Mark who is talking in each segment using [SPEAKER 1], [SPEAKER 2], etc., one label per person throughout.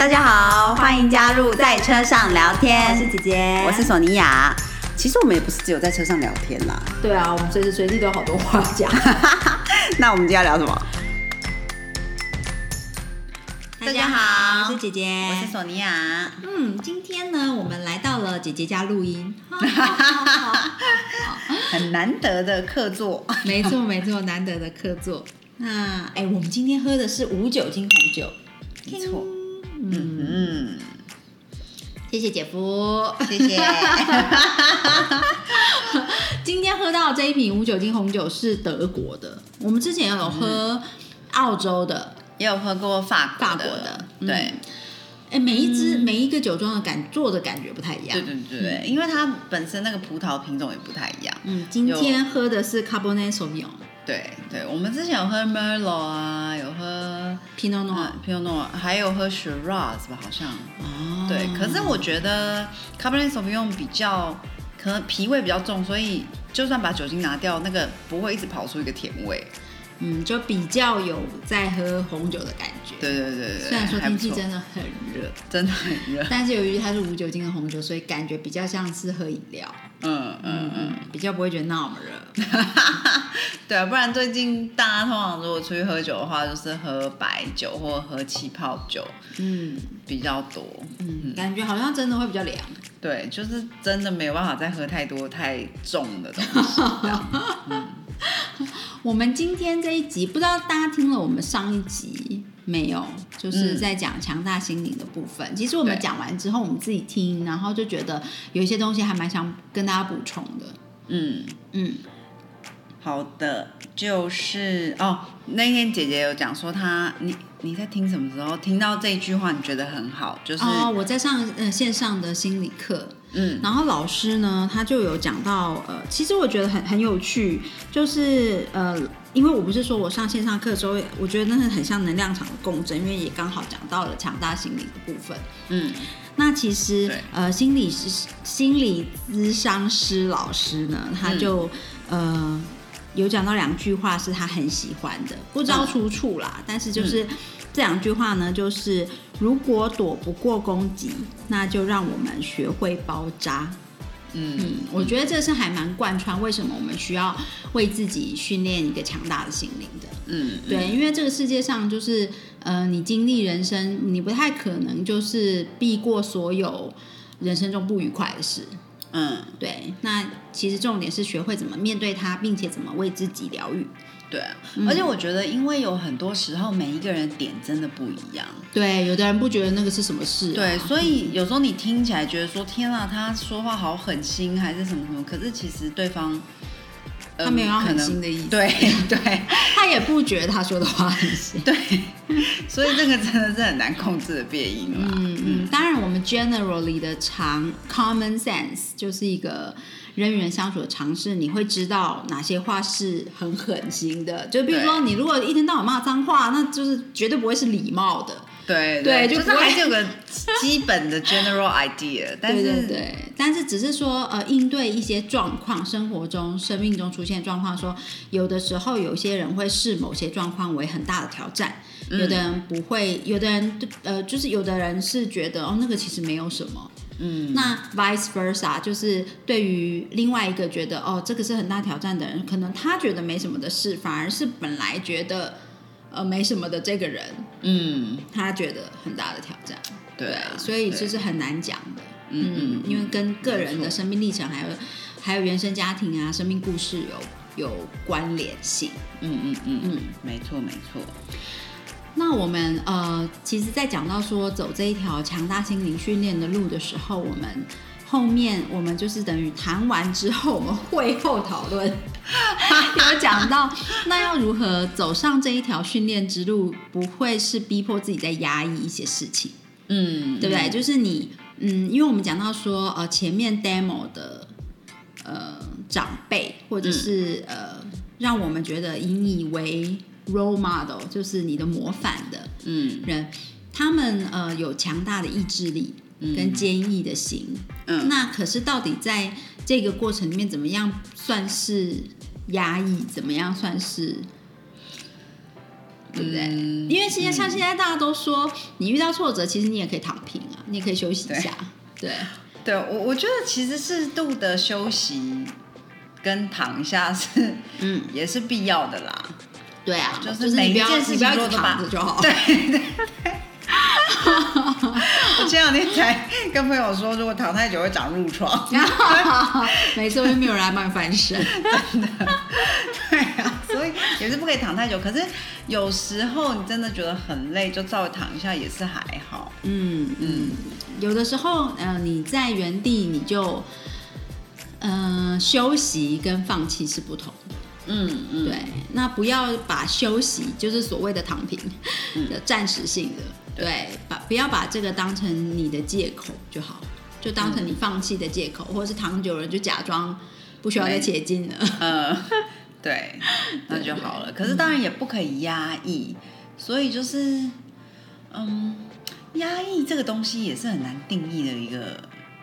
[SPEAKER 1] 大家好，欢迎加入在车上聊天。
[SPEAKER 2] 我是姐姐，
[SPEAKER 1] 我是索尼娅。其实我们也不是只有在车上聊天啦。
[SPEAKER 2] 对啊，我们随时随地都有好多话讲。
[SPEAKER 1] 那我们今天要聊什么？
[SPEAKER 2] 大家好，我是姐姐，
[SPEAKER 1] 我是索尼娅。
[SPEAKER 2] 嗯，今天呢，我们来到了姐姐家录音，
[SPEAKER 1] 很难得的客座。
[SPEAKER 2] 没错没错，难得的客座。那哎，我们今天喝的是无酒精红酒，
[SPEAKER 1] 没错。嗯。嗯，
[SPEAKER 2] 谢谢姐夫，
[SPEAKER 1] 谢谢。
[SPEAKER 2] 今天喝到这一瓶无酒精红酒是德国的，我们之前有喝澳洲的。
[SPEAKER 1] 也有喝过法
[SPEAKER 2] 法国的，
[SPEAKER 1] 对，
[SPEAKER 2] 哎，每一支每一个酒庄的感做的感觉不太一样，
[SPEAKER 1] 对对对，因为它本身那个葡萄品种也不太一样。
[SPEAKER 2] 嗯，今天喝的是 Cabernet Sauvignon，
[SPEAKER 1] 对对，我们之前有喝 Merlot 啊，有喝
[SPEAKER 2] Pinot
[SPEAKER 1] Noir，Pinot Noir，还有喝 Shiraz 吧，好像。哦。对，可是我觉得 Cabernet Sauvignon 比较可能脾味比较重，所以就算把酒精拿掉，那个不会一直跑出一个甜味。
[SPEAKER 2] 嗯，就比较有在喝红酒的感觉。
[SPEAKER 1] 对对对对。
[SPEAKER 2] 虽然说天气真的很热，
[SPEAKER 1] 真的很热，
[SPEAKER 2] 但是由于它是无酒精的红酒，所以感觉比较像是喝饮料。嗯嗯嗯，比较不会觉得那么热。
[SPEAKER 1] 对啊，不然最近大家通常如果出去喝酒的话，就是喝白酒或喝气泡酒，嗯，比较多。
[SPEAKER 2] 嗯，感觉好像真的会比较凉。
[SPEAKER 1] 对，就是真的没有办法再喝太多太重的东西。嗯。
[SPEAKER 2] 我们今天这一集，不知道大家听了我们上一集没有？就是在讲强大心灵的部分。其实我们讲完之后，我们自己听，然后就觉得有一些东西还蛮想跟大家补充的。嗯
[SPEAKER 1] 嗯，好的，就是哦，那天姐姐有讲说，她你你在听什么时候听到这一句话，你觉得很好？就是
[SPEAKER 2] 哦，我在上呃线上的心理课。嗯，然后老师呢，他就有讲到，呃，其实我觉得很很有趣，就是呃，因为我不是说我上线上课的时候，我觉得那是很像能量场的共振，因为也刚好讲到了强大心理的部分。嗯，那其实呃，心理师、心理咨商师老师呢，他就呃有讲到两句话是他很喜欢的，不知道出处啦，但是就是。这两句话呢，就是如果躲不过攻击，那就让我们学会包扎。嗯，我觉得这是还蛮贯穿为什么我们需要为自己训练一个强大的心灵的。嗯，对，因为这个世界上就是，呃，你经历人生，你不太可能就是避过所有人生中不愉快的事。嗯，对。那其实重点是学会怎么面对它，并且怎么为自己疗愈。
[SPEAKER 1] 对，而且我觉得，因为有很多时候每一个人点真的不一样。
[SPEAKER 2] 对，有的人不觉得那个是什么事。
[SPEAKER 1] 对，所以有时候你听起来觉得说：“天啊，他说话好狠心，还是什么什么。”可是其实对方
[SPEAKER 2] 他没有要狠心的意思。
[SPEAKER 1] 对 对，
[SPEAKER 2] 他也不觉得他说的话狠心。
[SPEAKER 1] 对，所以这个真的是很难控制的变音了。嗯
[SPEAKER 2] 嗯，当然我们 generally 的常 common sense 就是一个。人与人相处的尝试，你会知道哪些话是很狠心的。就比如说，你如果一天到晚骂脏话，那就是绝对不会是礼貌的。
[SPEAKER 1] 对对，就是还是有个基本的 general idea。对对
[SPEAKER 2] 对，但是只是说，呃，应对一些状况，生活中、生命中出现状况，说有的时候有些人会视某些状况为很大的挑战，有的人不会，有的人呃，就是有的人是觉得哦，那个其实没有什么。嗯，那 vice versa 就是对于另外一个觉得哦，这个是很大挑战的人，可能他觉得没什么的事，反而是本来觉得呃没什么的这个人，嗯，他觉得很大的挑战。
[SPEAKER 1] 对，
[SPEAKER 2] 所以这是很难讲的。嗯，因为跟个人的生命历程还有还有原生家庭啊、生命故事有有关联性。嗯嗯
[SPEAKER 1] 嗯嗯，没错没错。
[SPEAKER 2] 那我们呃，其实，在讲到说走这一条强大心灵训练的路的时候，我们后面我们就是等于谈完之后，我们会后讨论 有讲到，那要如何走上这一条训练之路，不会是逼迫自己在压抑一些事情，嗯，对不对？就是你，嗯，因为我们讲到说，呃，前面 demo 的呃长辈，或者是呃，让我们觉得引以为。role model 就是你的模范的嗯人，他们呃有强大的意志力跟坚毅的心。嗯，那可是到底在这个过程里面，怎么样算是压抑？怎么样算是对不对？因为现在像现在大家都说，你遇到挫折，其实你也可以躺平啊，你也可以休息一下。对，
[SPEAKER 1] 对我我觉得其实适度的休息跟躺下是，嗯，也是必要的啦。
[SPEAKER 2] 对啊，
[SPEAKER 1] 就是每一件事情
[SPEAKER 2] 不要一直躺着就好。
[SPEAKER 1] 对 对对。我前两天才跟朋友说，如果躺太久会长褥疮。
[SPEAKER 2] 没错，又没有人来帮你翻身。
[SPEAKER 1] 真的。对啊，所以也是不可以躺太久。可是有时候你真的觉得很累，就稍微躺一下也是还好。
[SPEAKER 2] 嗯嗯。有的时候，呃，你在原地你就，嗯，休息跟放弃是不同的。嗯嗯。对，那不要把休息就是所谓的躺平的暂时性的。对，把不要把这个当成你的借口就好，就当成你放弃的借口，或者是躺久了就假装不需要再前进了。
[SPEAKER 1] 嗯，对，那就好了。可是当然也不可以压抑，所以就是，嗯，压抑这个东西也是很难定义的一个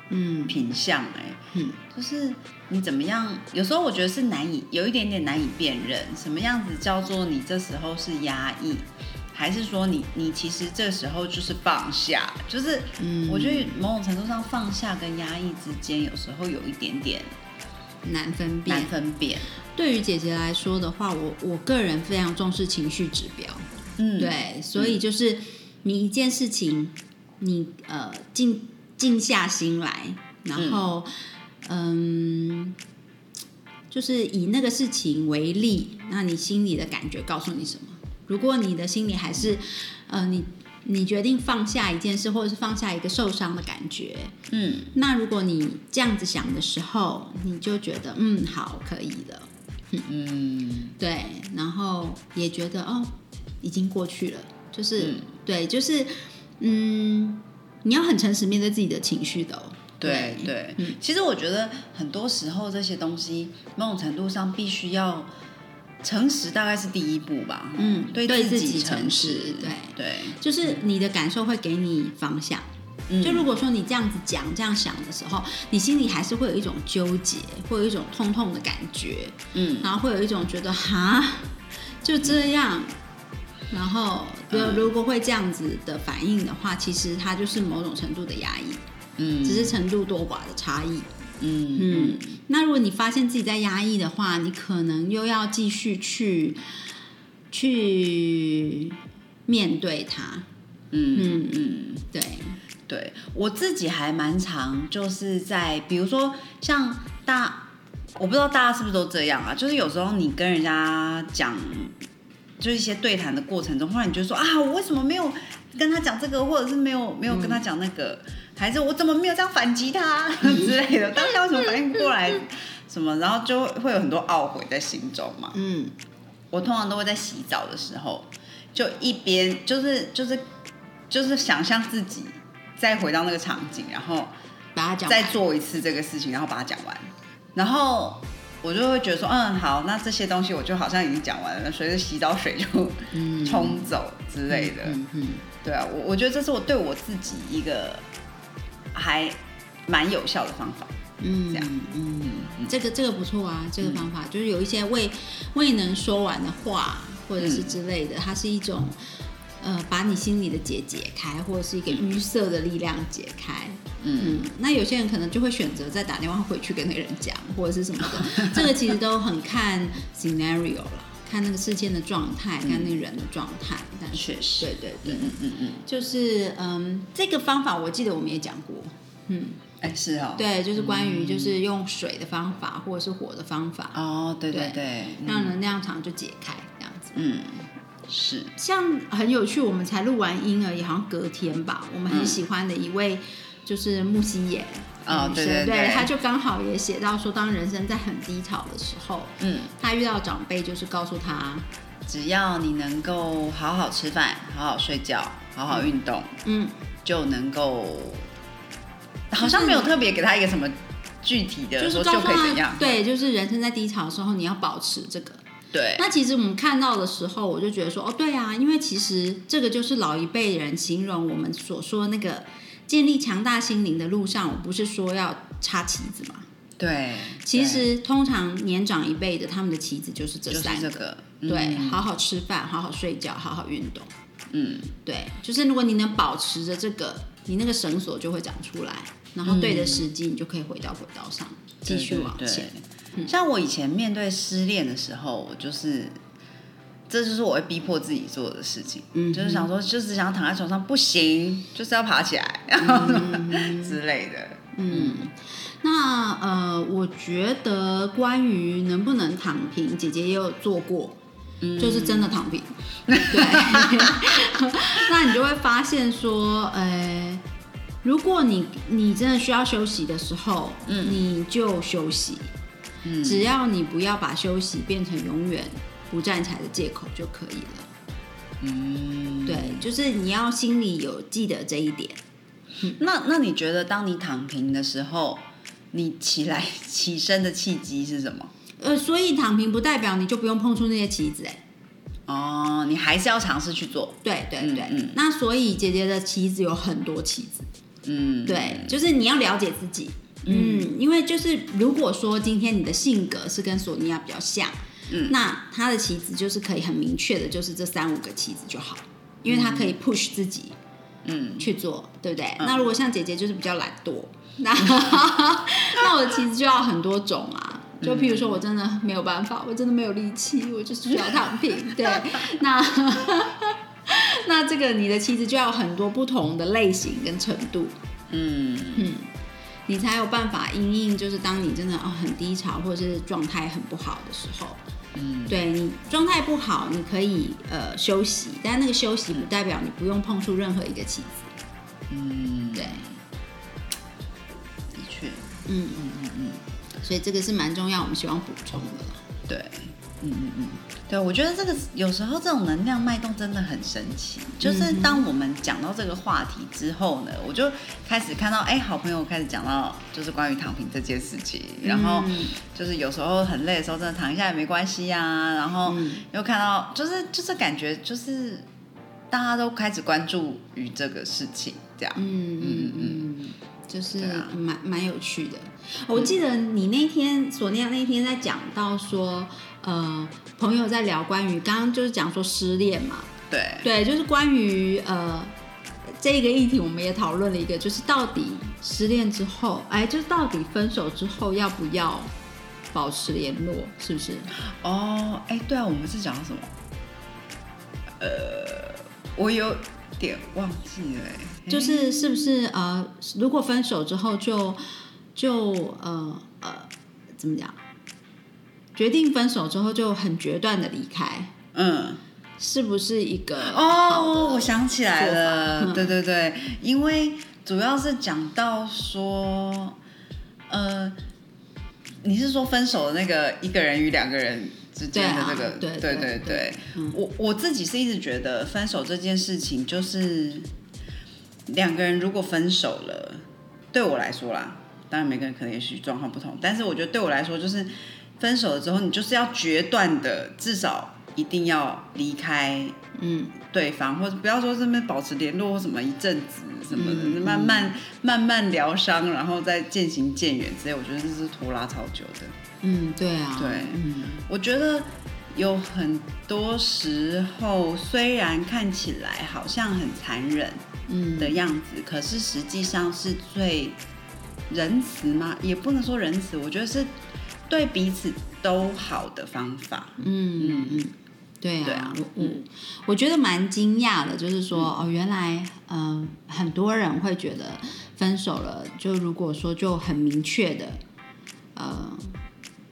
[SPEAKER 1] 嗯品相哎，嗯，就是你怎么样？有时候我觉得是难以有一点点难以辨认，什么样子叫做你这时候是压抑。还是说你你其实这时候就是放下，就是我觉得某种程度上放下跟压抑之间有时候有一点点
[SPEAKER 2] 难分辨。
[SPEAKER 1] 难分辨。
[SPEAKER 2] 对于姐姐来说的话，我我个人非常重视情绪指标。嗯，对，所以就是你一件事情，你呃静静下心来，然后嗯，就是以那个事情为例，那你心里的感觉告诉你什么？如果你的心里还是，呃，你你决定放下一件事，或者是放下一个受伤的感觉，嗯，那如果你这样子想的时候，你就觉得，嗯，好，可以了，嗯，对，然后也觉得，哦，已经过去了，就是对，就是，嗯，你要很诚实面对自己的情绪的，
[SPEAKER 1] 对。对，嗯，其实我觉得很多时候这些东西，某种程度上必须要。诚实大概是第一步吧。嗯，对自己诚实，
[SPEAKER 2] 对
[SPEAKER 1] 对，
[SPEAKER 2] 就是你的感受会给你方向。就如果说你这样子讲、这样想的时候，你心里还是会有一种纠结，会有一种痛痛的感觉。嗯，然后会有一种觉得哈，就这样。然后，如果会这样子的反应的话，其实它就是某种程度的压抑。嗯，只是程度多寡的差异。嗯嗯，那如果你发现自己在压抑的话，你可能又要继续去去面对它。嗯嗯嗯，对
[SPEAKER 1] 对，我自己还蛮常就是在，比如说像大，我不知道大家是不是都这样啊？就是有时候你跟人家讲，就是一些对谈的过程中，忽然你就说啊，我为什么没有跟他讲这个，或者是没有没有跟他讲那个？还是我怎么没有这样反击他 之类的？当下为什么反应不过来？什么？然后就会有很多懊悔在心中嘛。嗯，我通常都会在洗澡的时候，就一边就是就是就是想象自己再回到那个场景，然后
[SPEAKER 2] 把它讲，
[SPEAKER 1] 再做一次这个事情，然后把它讲完。然后我就会觉得说，嗯，好，那这些东西我就好像已经讲完了，随着洗澡水就冲走之类的。嗯嗯，对啊，我我觉得这是我对我自己一个。还蛮有效的方法，嗯，这样，嗯，
[SPEAKER 2] 这个这个不错啊，这个方法就是有一些未未能说完的话，或者是之类的，它是一种，呃，把你心里的结解开，或者是一个淤塞的力量解开，嗯，那有些人可能就会选择再打电话回去跟那个人讲，或者是什么的，这个其实都很看 scenario 了。看那个事件的状态，看那个人的状态，但
[SPEAKER 1] 确实，
[SPEAKER 2] 对对对，嗯嗯嗯，就是嗯，这个方法我记得我们也讲过，
[SPEAKER 1] 嗯，哎是哦，
[SPEAKER 2] 对，就是关于就是用水的方法或者是火的方法，
[SPEAKER 1] 哦，对对对，
[SPEAKER 2] 让能量场就解开这样子，嗯，
[SPEAKER 1] 是，
[SPEAKER 2] 像很有趣，我们才录完音而已，好像隔天吧，我们很喜欢的一位就是木西野。
[SPEAKER 1] 啊，对对对，
[SPEAKER 2] 他就刚好也写到说，当人生在很低潮的时候，嗯，他遇到长辈就是告诉他，
[SPEAKER 1] 只要你能够好好吃饭、好好睡觉、好好运动，嗯，就能够，好像没有特别给他一个什么具体的说就可以怎样，
[SPEAKER 2] 对，就是人生在低潮的时候，你要保持这个。
[SPEAKER 1] 对，
[SPEAKER 2] 那其实我们看到的时候，我就觉得说，哦，对啊，因为其实这个就是老一辈人形容我们所说那个。建立强大心灵的路上，我不是说要插旗子吗？
[SPEAKER 1] 对，
[SPEAKER 2] 其实通常年长一辈的他们的旗子就是这三
[SPEAKER 1] 个，
[SPEAKER 2] 对，好好吃饭，好好睡觉，好好运动。嗯，对，就是如果你能保持着这个，你那个绳索就会长出来，然后对的时机，你就可以回到轨道上，继续往前。
[SPEAKER 1] 像我以前面对失恋的时候，我就是，这就是我会逼迫自己做的事情，嗯，就是想说，就是想躺在床上不行，就是要爬起来，然后 之类的。
[SPEAKER 2] 嗯，那呃，我觉得关于能不能躺平，姐姐也有做过。就是真的躺平，对，那你就会发现说，呃，如果你你真的需要休息的时候，嗯，你就休息，嗯，只要你不要把休息变成永远不站起来的借口就可以了，嗯，对，就是你要心里有记得这一点。
[SPEAKER 1] 那那你觉得当你躺平的时候，你起来 起身的契机是什么？
[SPEAKER 2] 呃，所以躺平不代表你就不用碰触那些棋子哎。
[SPEAKER 1] 哦，你还是要尝试去做。
[SPEAKER 2] 对对对，嗯那所以姐姐的棋子有很多棋子。嗯，对，就是你要了解自己。嗯，因为就是如果说今天你的性格是跟索尼娅比较像，嗯，那他的棋子就是可以很明确的，就是这三五个棋子就好，因为他可以 push 自己，嗯，去做，对不对？那如果像姐姐就是比较懒惰，那 那我的棋子就要很多种啊。就譬如说，我真的没有办法，我真的没有力气，我就是需要躺平。对，那 那这个你的棋子就要很多不同的类型跟程度，嗯嗯，你才有办法因应。就是当你真的哦很低潮，或者是状态很不好的时候，嗯，对你状态不好，你可以呃休息，但那个休息不代表你不用碰触任何一个棋子。嗯，对，
[SPEAKER 1] 的确，嗯嗯嗯嗯。
[SPEAKER 2] 所以这个是蛮重要，我们希望补充的。
[SPEAKER 1] 对，嗯嗯嗯，对，我觉得这个有时候这种能量脉动真的很神奇。就是当我们讲到这个话题之后呢，我就开始看到，哎，好朋友开始讲到就是关于躺平这件事情。然后就是有时候很累的时候，真的躺一下也没关系呀。然后又看到，就是就是感觉就是大家都开始关注于这个事情，这样。嗯嗯
[SPEAKER 2] 嗯。就是蛮蛮有趣的。我记得你那天索尼娅那天在讲到说，呃，朋友在聊关于刚刚就是讲说失恋嘛，
[SPEAKER 1] 对
[SPEAKER 2] 对，就是关于呃这个议题，我们也讨论了一个，就是到底失恋之后，哎，就是到底分手之后要不要保持联络，是不是？
[SPEAKER 1] 哦，哎，对啊，我们是讲什么？呃，我有点忘记了。
[SPEAKER 2] 就是是不是呃，如果分手之后就就呃呃怎么讲？决定分手之后就很决断的离开，嗯，是不是一个
[SPEAKER 1] 哦？我想起来了，对对对，因为主要是讲到说，呃，你是说分手的那个一个人与两个人之间的这个，对对对对，我我自己是一直觉得分手这件事情就是。两个人如果分手了，对我来说啦，当然每个人可能也许状况不同，但是我觉得对我来说，就是分手了之后，你就是要决断的，至少一定要离开，嗯，对方，或者不要说这边保持联络或什么一阵子什么的，慢慢慢慢疗伤，然后再渐行渐远之类，我觉得这是拖拉超久的。
[SPEAKER 2] 嗯，对啊，
[SPEAKER 1] 对，嗯，我觉得有很多时候，虽然看起来好像很残忍。嗯。的样子，可是实际上是最仁慈吗？也不能说仁慈，我觉得是对彼此都好的方法。嗯
[SPEAKER 2] 嗯嗯，对啊，我我我觉得蛮惊讶的，就是说哦，原来嗯很多人会觉得分手了，就如果说就很明确的呃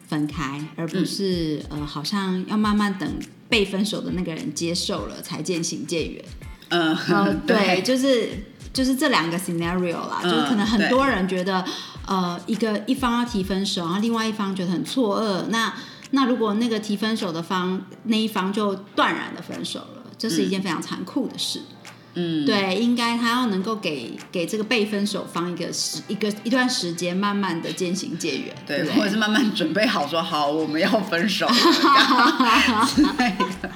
[SPEAKER 2] 分开，而不是呃好像要慢慢等被分手的那个人接受了才渐行渐远。嗯，对，就是就是这两个 scenario 啦，就是可能很多人觉得，呃，一个一方要提分手，然后另外一方觉得很错愕。那那如果那个提分手的方那一方就断然的分手了，这是一件非常残酷的事。嗯，对，应该他要能够给给这个被分手方一个时一个一段时间，慢慢的渐行渐远，对，
[SPEAKER 1] 或者是慢慢准备好说好我们要分手 之类的。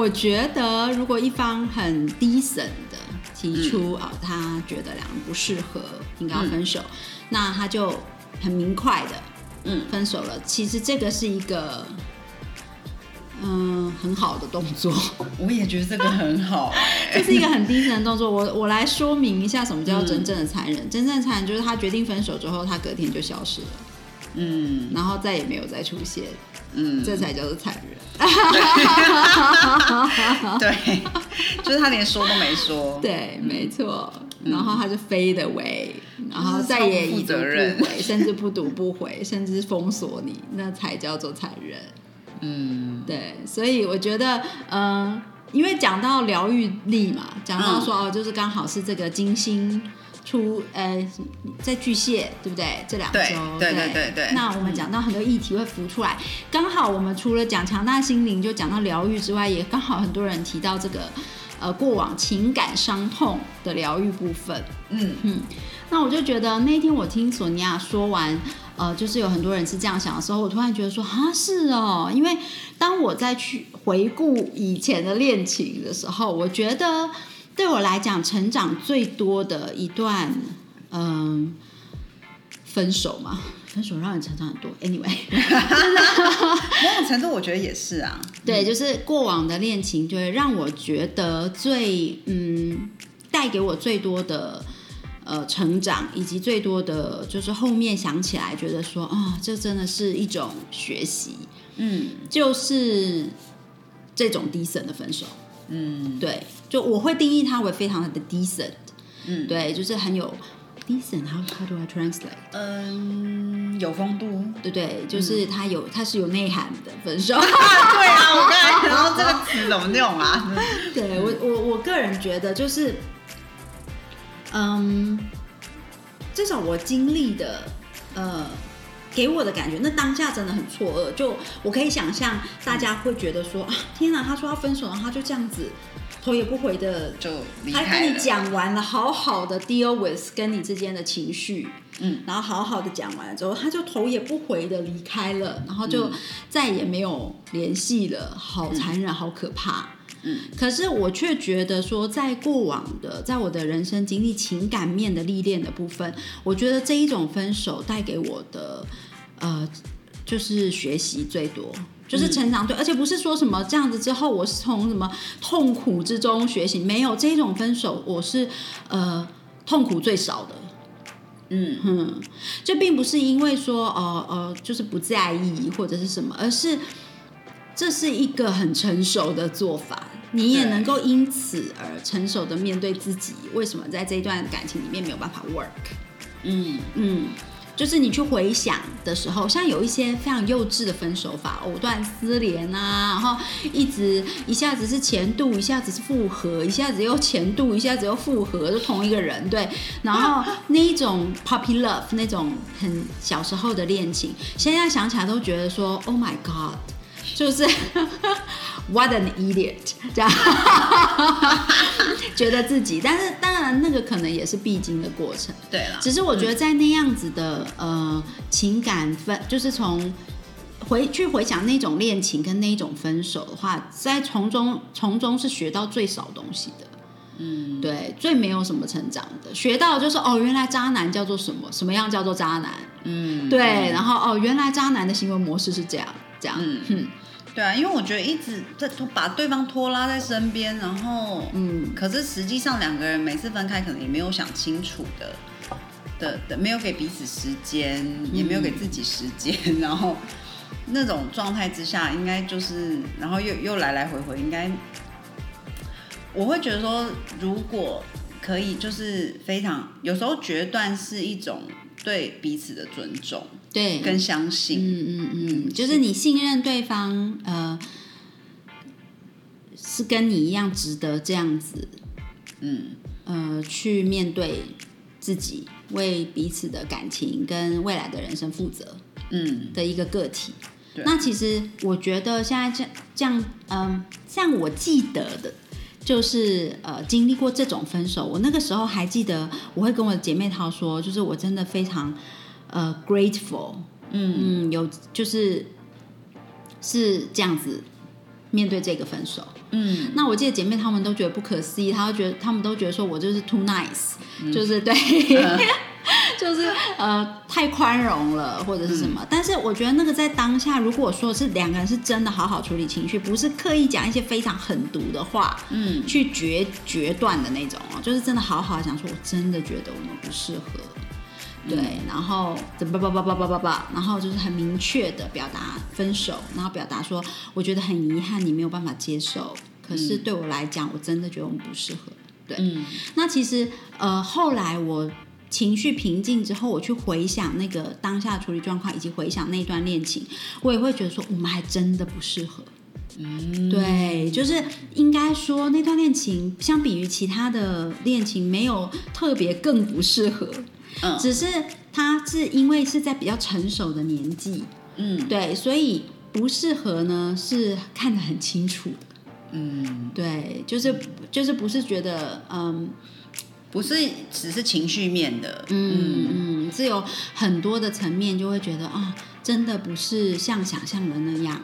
[SPEAKER 2] 我觉得如果一方很低审的提出啊，他觉得两人不适合，应该要分手，那他就很明快的嗯，分手了，其实这个是一个。嗯，很好的动作，
[SPEAKER 1] 我也觉得这个很好，
[SPEAKER 2] 这是一个很低层的动作。我我来说明一下什么叫真正的残忍。真正的残忍就是他决定分手之后，他隔天就消失了，嗯，然后再也没有再出现，嗯，这才叫做残忍。
[SPEAKER 1] 对，就是他连说都没说，
[SPEAKER 2] 对，没错。然后他就飞的 way，然后再也已读不回，甚至不读不回，甚至封锁你，那才叫做残忍。嗯，对，所以我觉得，嗯，因为讲到疗愈力嘛，讲到说哦，就是刚好是这个金星出，呃，在巨蟹，对不对？这两周，
[SPEAKER 1] 对对对对。
[SPEAKER 2] 那我们讲到很多议题会浮出来，刚好我们除了讲强大心灵，就讲到疗愈之外，也刚好很多人提到这个，呃，过往情感伤痛的疗愈部分。嗯嗯。那我就觉得那天我听索尼娅说完。呃，就是有很多人是这样想的时候，我突然觉得说啊，是哦，因为当我在去回顾以前的恋情的时候，我觉得对我来讲，成长最多的一段，嗯，分手嘛，分手让你成长很多。Anyway，
[SPEAKER 1] 某种程度我觉得也是啊。
[SPEAKER 2] 对，就是过往的恋情，就会让我觉得最嗯，带给我最多的。呃，成长以及最多的就是后面想起来，觉得说啊，这真的是一种学习，嗯，就是这种 decent 的分手，嗯，对，就我会定义它为非常的 decent，嗯，对，就是很有 decent，how how do I translate？
[SPEAKER 1] 嗯，有风度，
[SPEAKER 2] 对对，就是它有，它是有内涵的分手，
[SPEAKER 1] 对啊，我刚才想到这个词怎么用啊？
[SPEAKER 2] 对我我我个人觉得就是。嗯，至少我经历的，呃，给我的感觉，那当下真的很错愕。就我可以想象，大家会觉得说啊，天哪，他说要分手，然后他就这样子头也不回的
[SPEAKER 1] 就
[SPEAKER 2] 他跟你讲完了，好好的 deal with 跟你之间的情绪，嗯，然后好好的讲完了之后，他就头也不回的离开了，然后就再也没有联系了，好残忍，好可怕。嗯，可是我却觉得说，在过往的，在我的人生经历情感面的历练的部分，我觉得这一种分手带给我的，呃，就是学习最多，就是成长对，而且不是说什么这样子之后，我是从什么痛苦之中学习，没有这种分手，我是呃痛苦最少的，嗯哼，就并不是因为说呃呃就是不在意或者是什么，而是。这是一个很成熟的做法，你也能够因此而成熟的面对自己。为什么在这一段感情里面没有办法 work？嗯嗯，就是你去回想的时候，像有一些非常幼稚的分手法，藕断丝连啊，然后一直一下子是前度，一下子是复合，一下子又前度，一下子又复合，就同一个人对。然后那一种 puppy love 那种很小时候的恋情，现在想起来都觉得说 Oh my God。就是 What an idiot，这样觉得自己，但是当然那个可能也是必经的过程。
[SPEAKER 1] 对了，
[SPEAKER 2] 只是我觉得在那样子的呃情感分，就是从回去回想那种恋情跟那种分手的话，在从中从中是学到最少东西的。嗯，对，最没有什么成长的，学到就是哦，原来渣男叫做什么，什么样叫做渣男。嗯，对，然后哦，原来渣男的行为模式是这样，这样。嗯。
[SPEAKER 1] 对啊，因为我觉得一直在拖把对方拖拉在身边，然后嗯，可是实际上两个人每次分开，可能也没有想清楚的的的，没有给彼此时间，也没有给自己时间，然后那种状态之下，应该就是，然后又又来来回回，应该我会觉得说，如果可以，就是非常有时候决断是一种对彼此的尊重。
[SPEAKER 2] 对，
[SPEAKER 1] 更相信，嗯嗯
[SPEAKER 2] 嗯，就是你信任对方，呃，是跟你一样值得这样子，嗯呃，去面对自己，为彼此的感情跟未来的人生负责，嗯的一个个体。那其实我觉得现在这这样，嗯，像我记得的，就是呃，经历过这种分手，我那个时候还记得，我会跟我的姐妹淘说，就是我真的非常。呃，grateful，嗯嗯，有就是是这样子面对这个分手，嗯，那我记得姐妹她们都觉得不可思议，她都觉得她们都觉得说我就是 too nice，就是对，就是呃太宽容了或者是什么。但是我觉得那个在当下，如果说是两个人是真的好好处理情绪，不是刻意讲一些非常狠毒的话，嗯，去决决断的那种哦，就是真的好好想说，我真的觉得我们不适合。对，然后叭叭叭叭叭叭叭，然后就是很明确的表达分手，然后表达说，我觉得很遗憾你没有办法接受，可是对我来讲，我真的觉得我们不适合。对，那其实呃，后来我情绪平静之后，我去回想那个当下处理状况，以及回想那段恋情，我也会觉得说，我们还真的不适合。嗯，对，就是应该说那段恋情，相比于其他的恋情，没有特别更不适合。只是他是因为是在比较成熟的年纪，嗯，对，所以不适合呢，是看得很清楚的，嗯，对，就是就是不是觉得，嗯，
[SPEAKER 1] 不是只是情绪面的，
[SPEAKER 2] 嗯嗯，是有很多的层面，就会觉得啊，真的不是像想象的那样，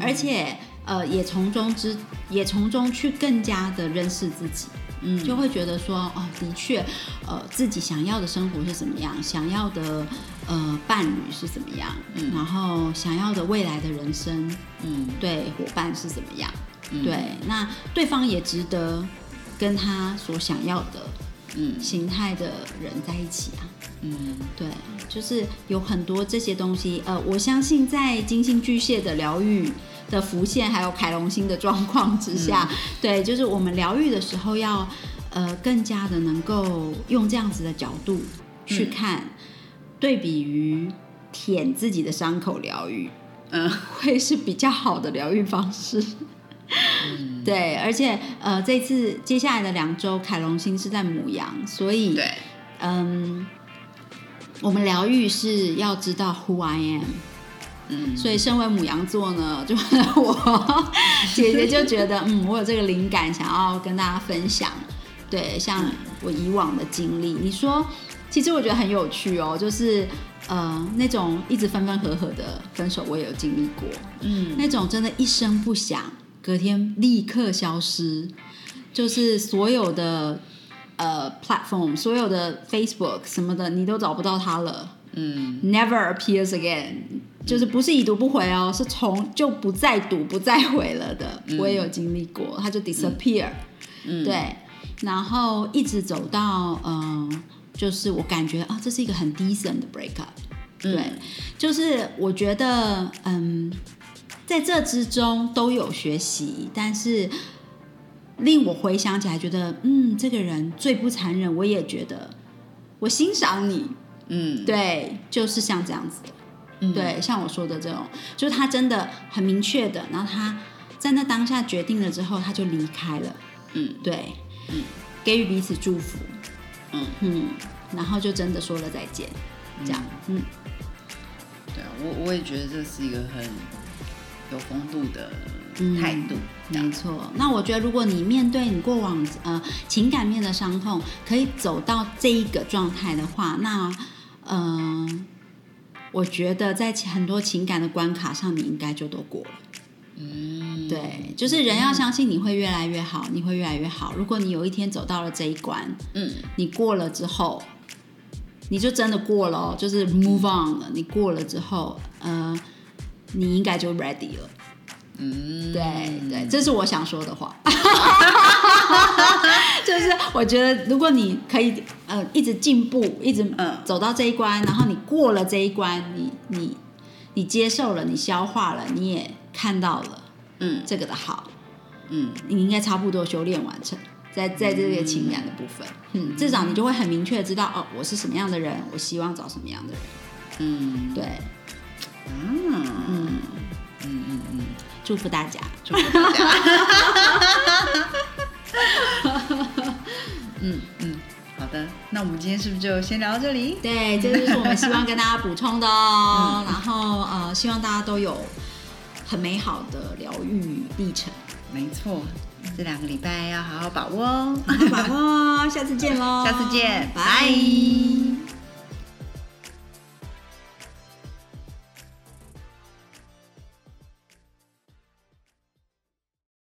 [SPEAKER 2] 而且呃，也从中之也从中去更加的认识自己。嗯，就会觉得说，哦，的确，呃，自己想要的生活是怎么样，想要的呃伴侣是怎么样，嗯，然后想要的未来的人生，嗯，对，伙伴是怎么样，对，那对方也值得跟他所想要的，嗯，形态的人在一起啊，嗯，对，就是有很多这些东西，呃，我相信在金星巨蟹的疗愈。的浮现，还有凯龙星的状况之下，对，就是我们疗愈的时候要，呃，更加的能够用这样子的角度去看，对比于舔自己的伤口疗愈，嗯，会是比较好的疗愈方式。对，而且呃，这次接下来的两周，凯龙星是在母羊，所以
[SPEAKER 1] 对，嗯，
[SPEAKER 2] 我们疗愈是要知道 Who I am。嗯，所以身为母羊座呢，就 我姐姐就觉得，嗯，我有这个灵感，想要跟大家分享。对，像我以往的经历，你说，其实我觉得很有趣哦，就是呃，那种一直分分合合的分手，我也有经历过。嗯，那种真的一声不响，隔天立刻消失，就是所有的呃 platform，所有的 Facebook 什么的，你都找不到他了。嗯，never appears again，就是不是已读不回哦，是从就不再读不再回了的。我也有经历过，他就 disappear，对，然后一直走到嗯，就是我感觉啊，这是一个很 decent 的 breakup，对，就是我觉得嗯，在这之中都有学习，但是令我回想起来觉得，嗯，这个人最不残忍，我也觉得我欣赏你。嗯，对，就是像这样子。的，对，像我说的这种，就是他真的很明确的，然后他在那当下决定了之后，他就离开了，嗯，对，嗯，给予彼此祝福，嗯。嗯，然后就真的说了再见，这样，嗯，
[SPEAKER 1] 对啊，我我也觉得这是一个很有风度的。态度
[SPEAKER 2] 没错。那我觉得，如果你面对你过往呃情感面的伤痛，可以走到这一个状态的话，那嗯，我觉得在很多情感的关卡上，你应该就都过了。嗯，对，就是人要相信你会越来越好，你会越来越好。如果你有一天走到了这一关，嗯，你过了之后，你就真的过了，就是 move on 了。你过了之后，呃，你应该就 ready 了。嗯，对对，这是我想说的话，就是我觉得如果你可以呃一直进步，一直呃走到这一关，然后你过了这一关，你你你接受了，你消化了，你也看到了，嗯，这个的好，嗯，你应该差不多修炼完成，在在这个情感的部分，嗯，至少你就会很明确知道哦，我是什么样的人，我希望找什么样的人，嗯，对，嗯。嗯嗯嗯嗯。祝福大家，祝福大家。
[SPEAKER 1] 嗯嗯，好的，那我们今天是不是就先聊到这里？
[SPEAKER 2] 对，这就是我们希望跟大家补充的哦。然后呃，希望大家都有很美好的疗愈历程。
[SPEAKER 1] 没错，这两个礼拜要好好把握，
[SPEAKER 2] 好好把握。下次见喽，
[SPEAKER 1] 下次见，拜。